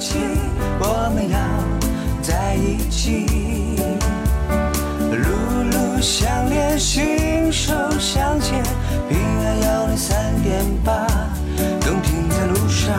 起，我们要在一起。路路相连，心手相牵，平安幺零三点八，动听在路上。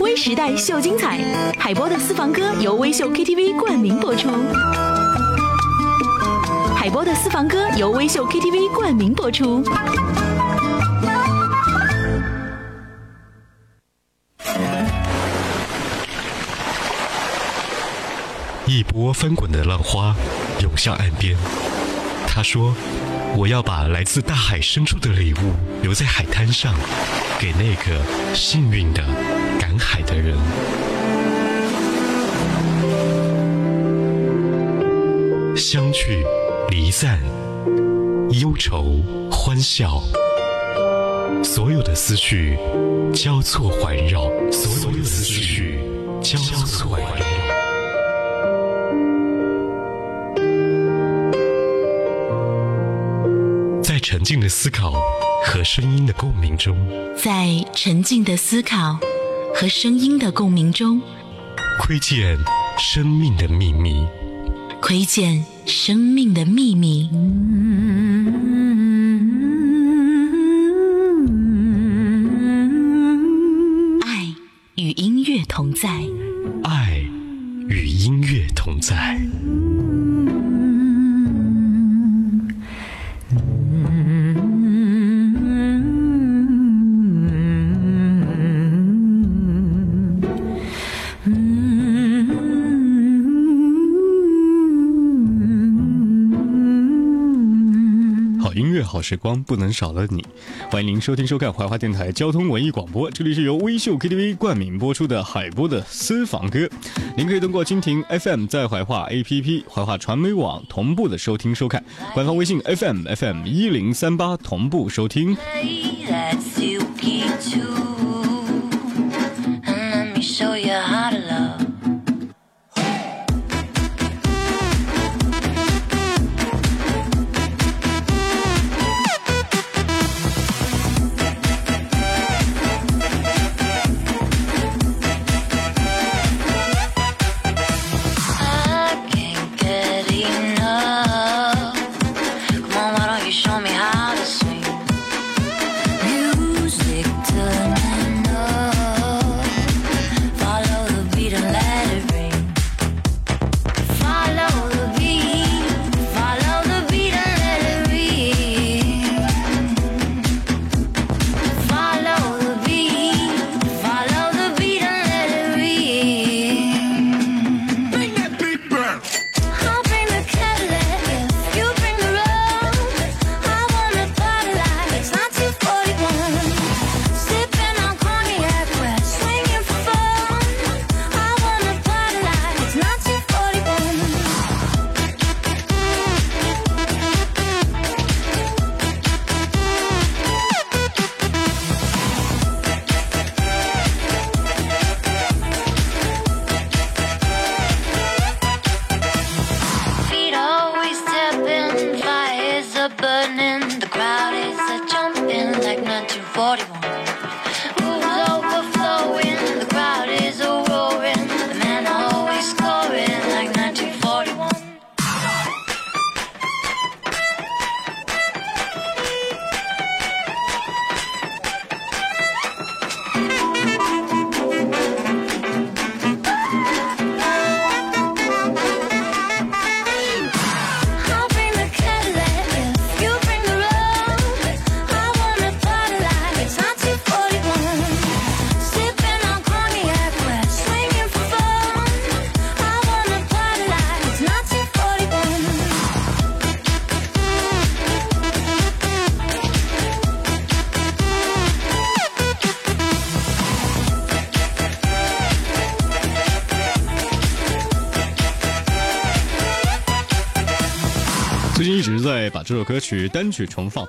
微时代秀精彩，海波的私房歌由微秀 KTV 冠名播出。海波的私房歌由微秀 KTV 冠名播出。一波翻滚的浪花涌向岸边。他说：“我要把来自大海深处的礼物留在海滩上，给那个幸运的赶海的人。”相聚、离散、忧愁、欢笑，所有的思绪交错环绕，所有的思绪交错环绕。沉静的思考和声音的共鸣中，在沉静的思考和声音的共鸣中，窥见生命的秘密。窥见生命的秘密。爱与音乐同在。时光，不能少了你。欢迎您收听收看怀化电台交通文艺广播，这里是由微秀 KTV 冠名播出的海波的私房歌。您可以通过蜻蜓 FM 在怀化 APP、怀化传媒网同步的收听收看，官方微信 FM FM 一零三八同步收听。这首歌曲单曲重放，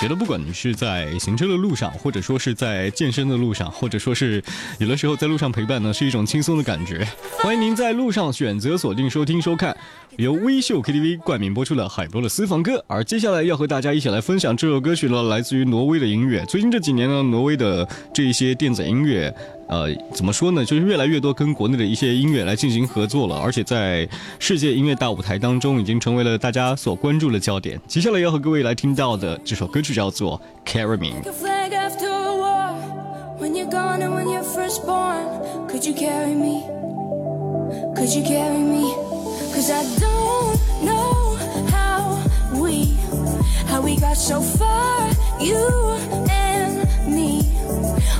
觉得不管你是在行车的路上，或者说是在健身的路上，或者说是有的时候在路上陪伴呢，是一种轻松的感觉。欢迎您在路上选择锁定收听收看由微秀 KTV 冠名播出的海波的私房歌。而接下来要和大家一起来分享这首歌曲呢，来自于挪威的音乐。最近这几年呢，挪威的这些电子音乐。呃，怎么说呢？就是越来越多跟国内的一些音乐来进行合作了，而且在世界音乐大舞台当中，已经成为了大家所关注的焦点。接下来要和各位来听到的这首歌曲叫做《Carry Me》。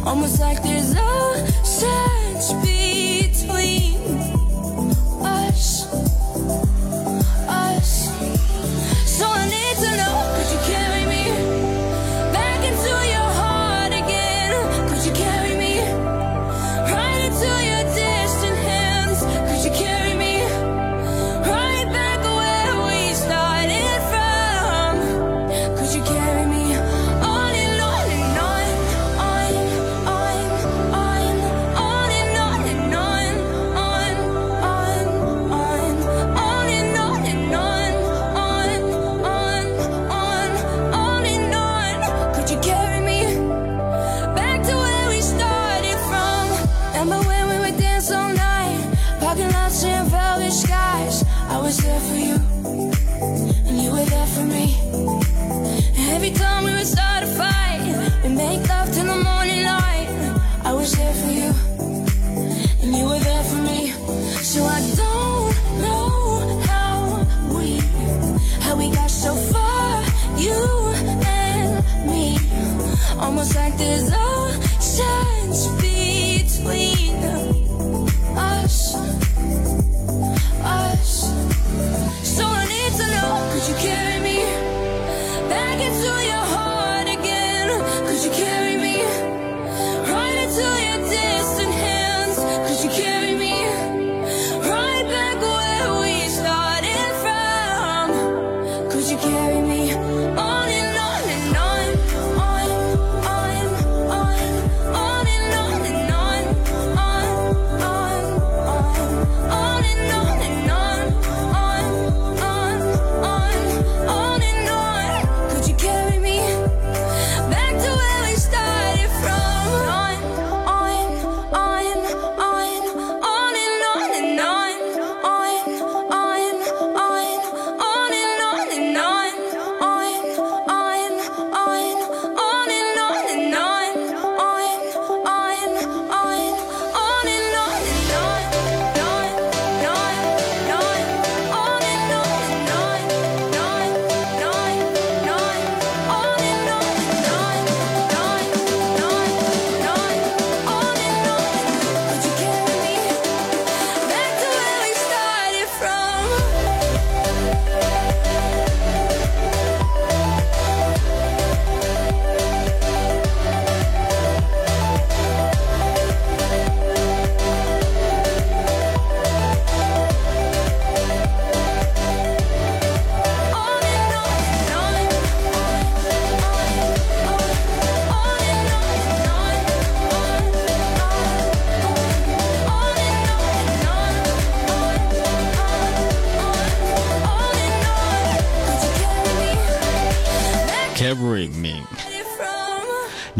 Almost like there's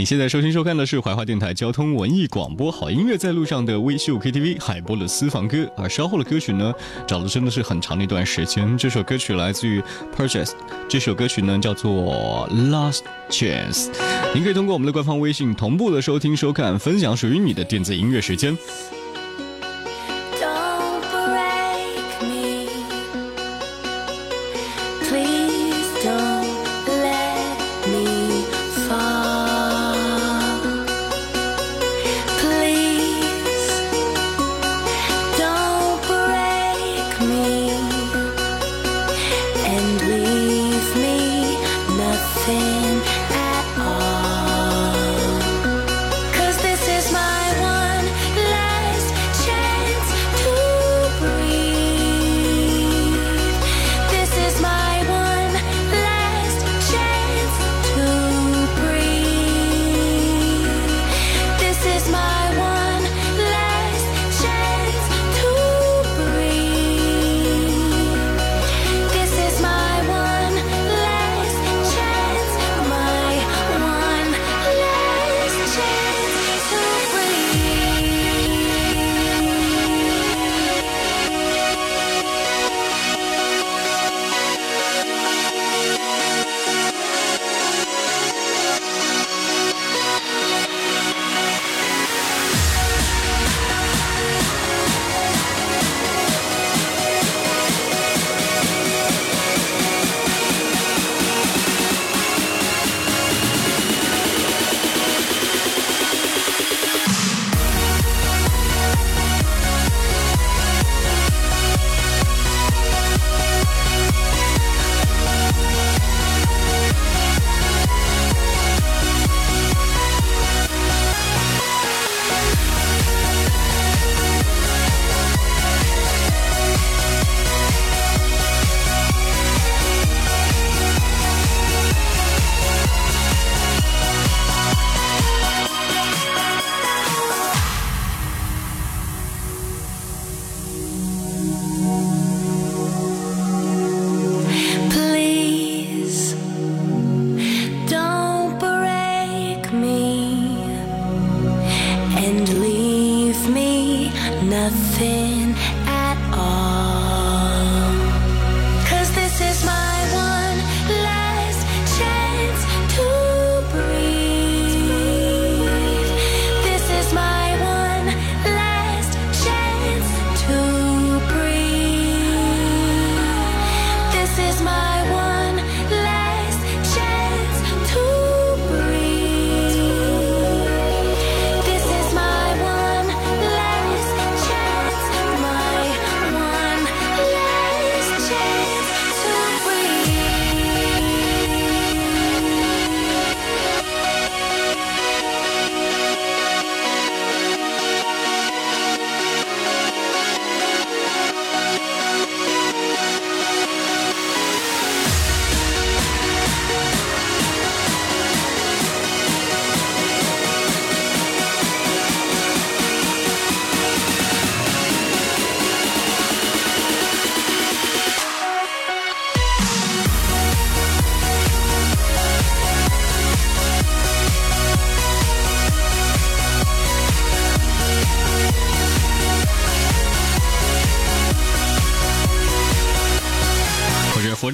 现在收听收看的是怀化电台交通文艺广播，好音乐在路上的微秀 KTV 海波的私房歌。而稍后的歌曲呢，找的真的是很长的一段时间。这首歌曲来自于 Purchase，这首歌曲呢叫做 Last Chance。您可以通过我们的官方微信同步的收听收看，分享属于你的电子音乐时间。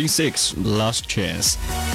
46, Last Chance.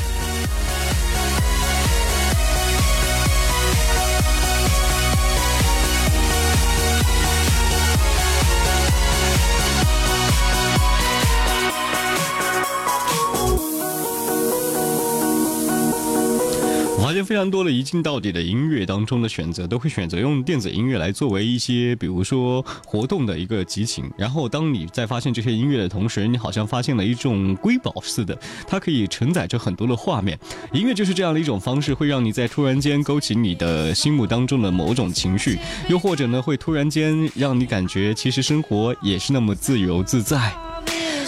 非常多的一镜到底的音乐当中的选择，都会选择用电子音乐来作为一些，比如说活动的一个激情。然后，当你在发现这些音乐的同时，你好像发现了一种瑰宝似的，它可以承载着很多的画面。音乐就是这样的一种方式，会让你在突然间勾起你的心目当中的某种情绪，又或者呢，会突然间让你感觉其实生活也是那么自由自在。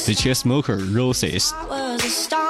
The Chainsmoker Roses。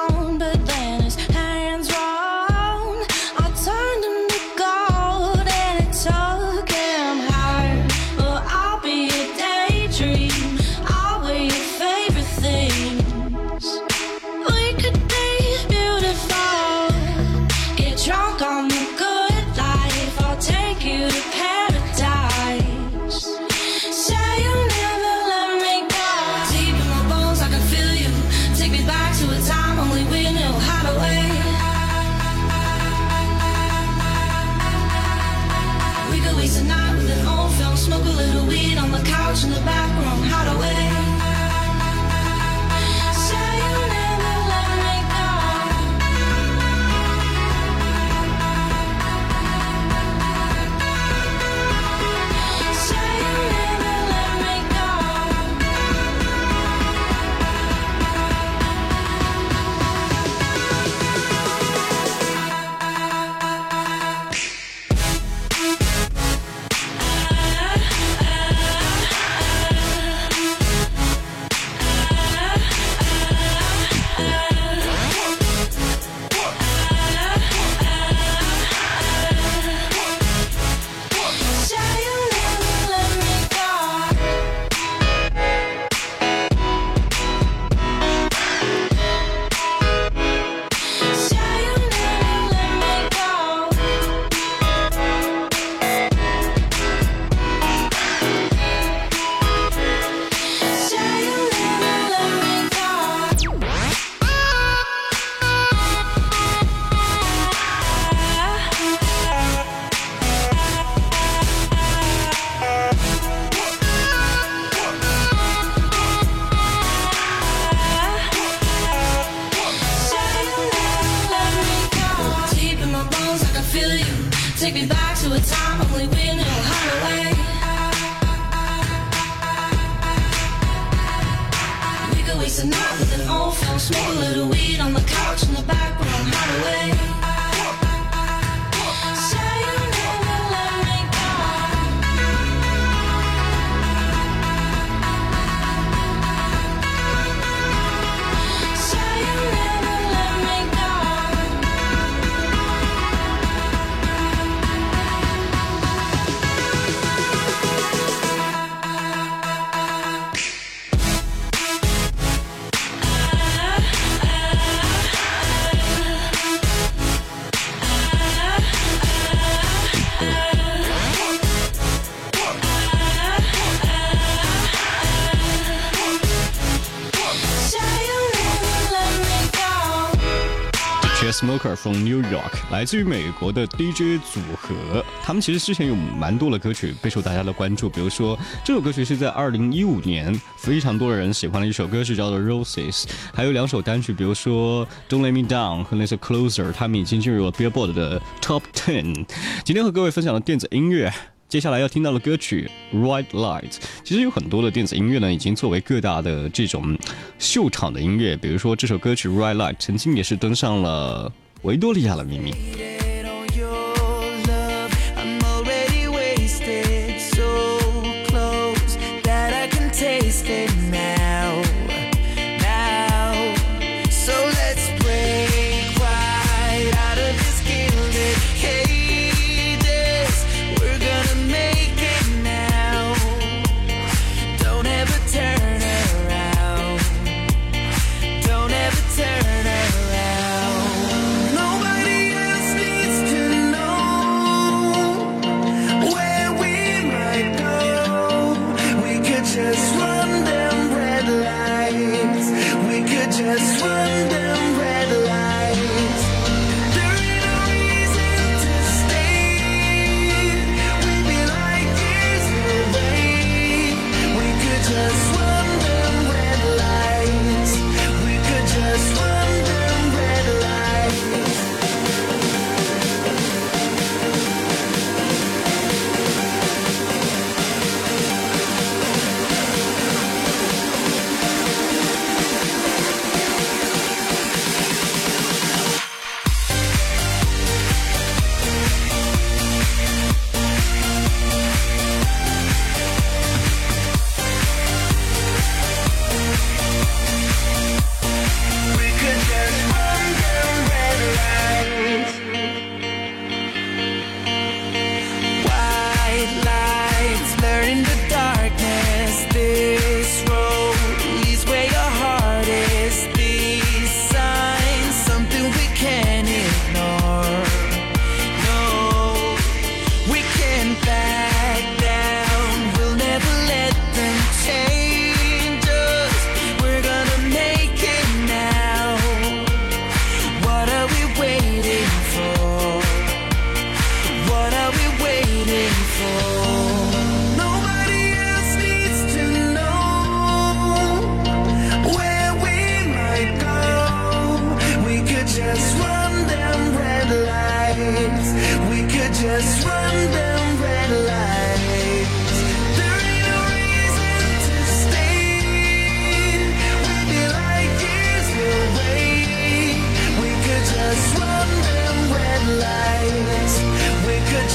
From New York，来自于美国的 DJ 组合。他们其实之前有蛮多的歌曲备受大家的关注，比如说这首歌曲是在2015年非常多的人喜欢的一首歌曲，叫做 Roses。还有两首单曲，比如说 Don't Let Me Down 和那首 Closer，他们已经进入了 Billboard 的 Top Ten。今天和各位分享的电子音乐。接下来要听到的歌曲《Red Light》，其实有很多的电子音乐呢，已经作为各大的这种秀场的音乐。比如说这首歌曲《Red Light》，曾经也是登上了维多利亚的秘密。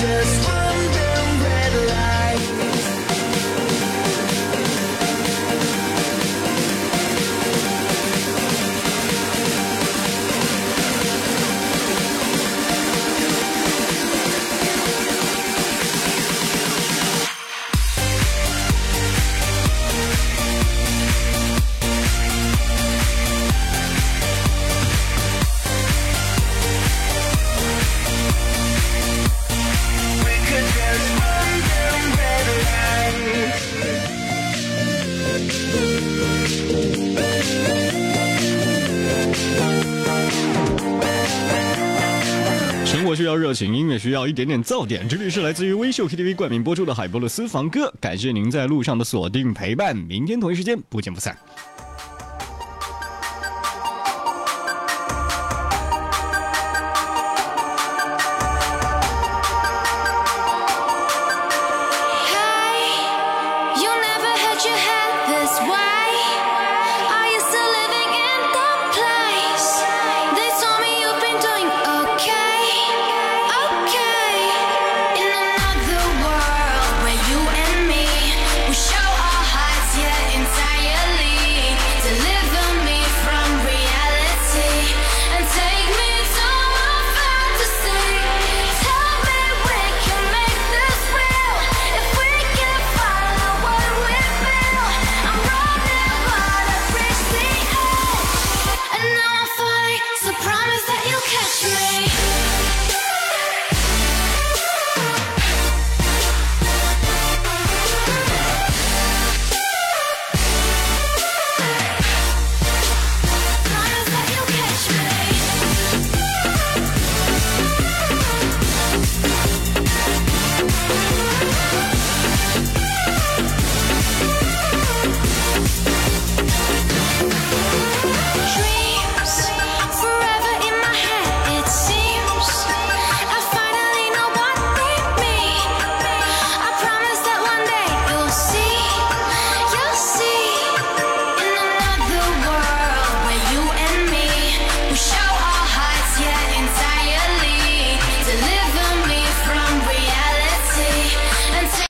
Just 情，音乐需要一点点噪点。这里是来自于微秀 KTV 冠名播出的海波的私房歌，感谢您在路上的锁定陪伴，明天同一时间不见不散。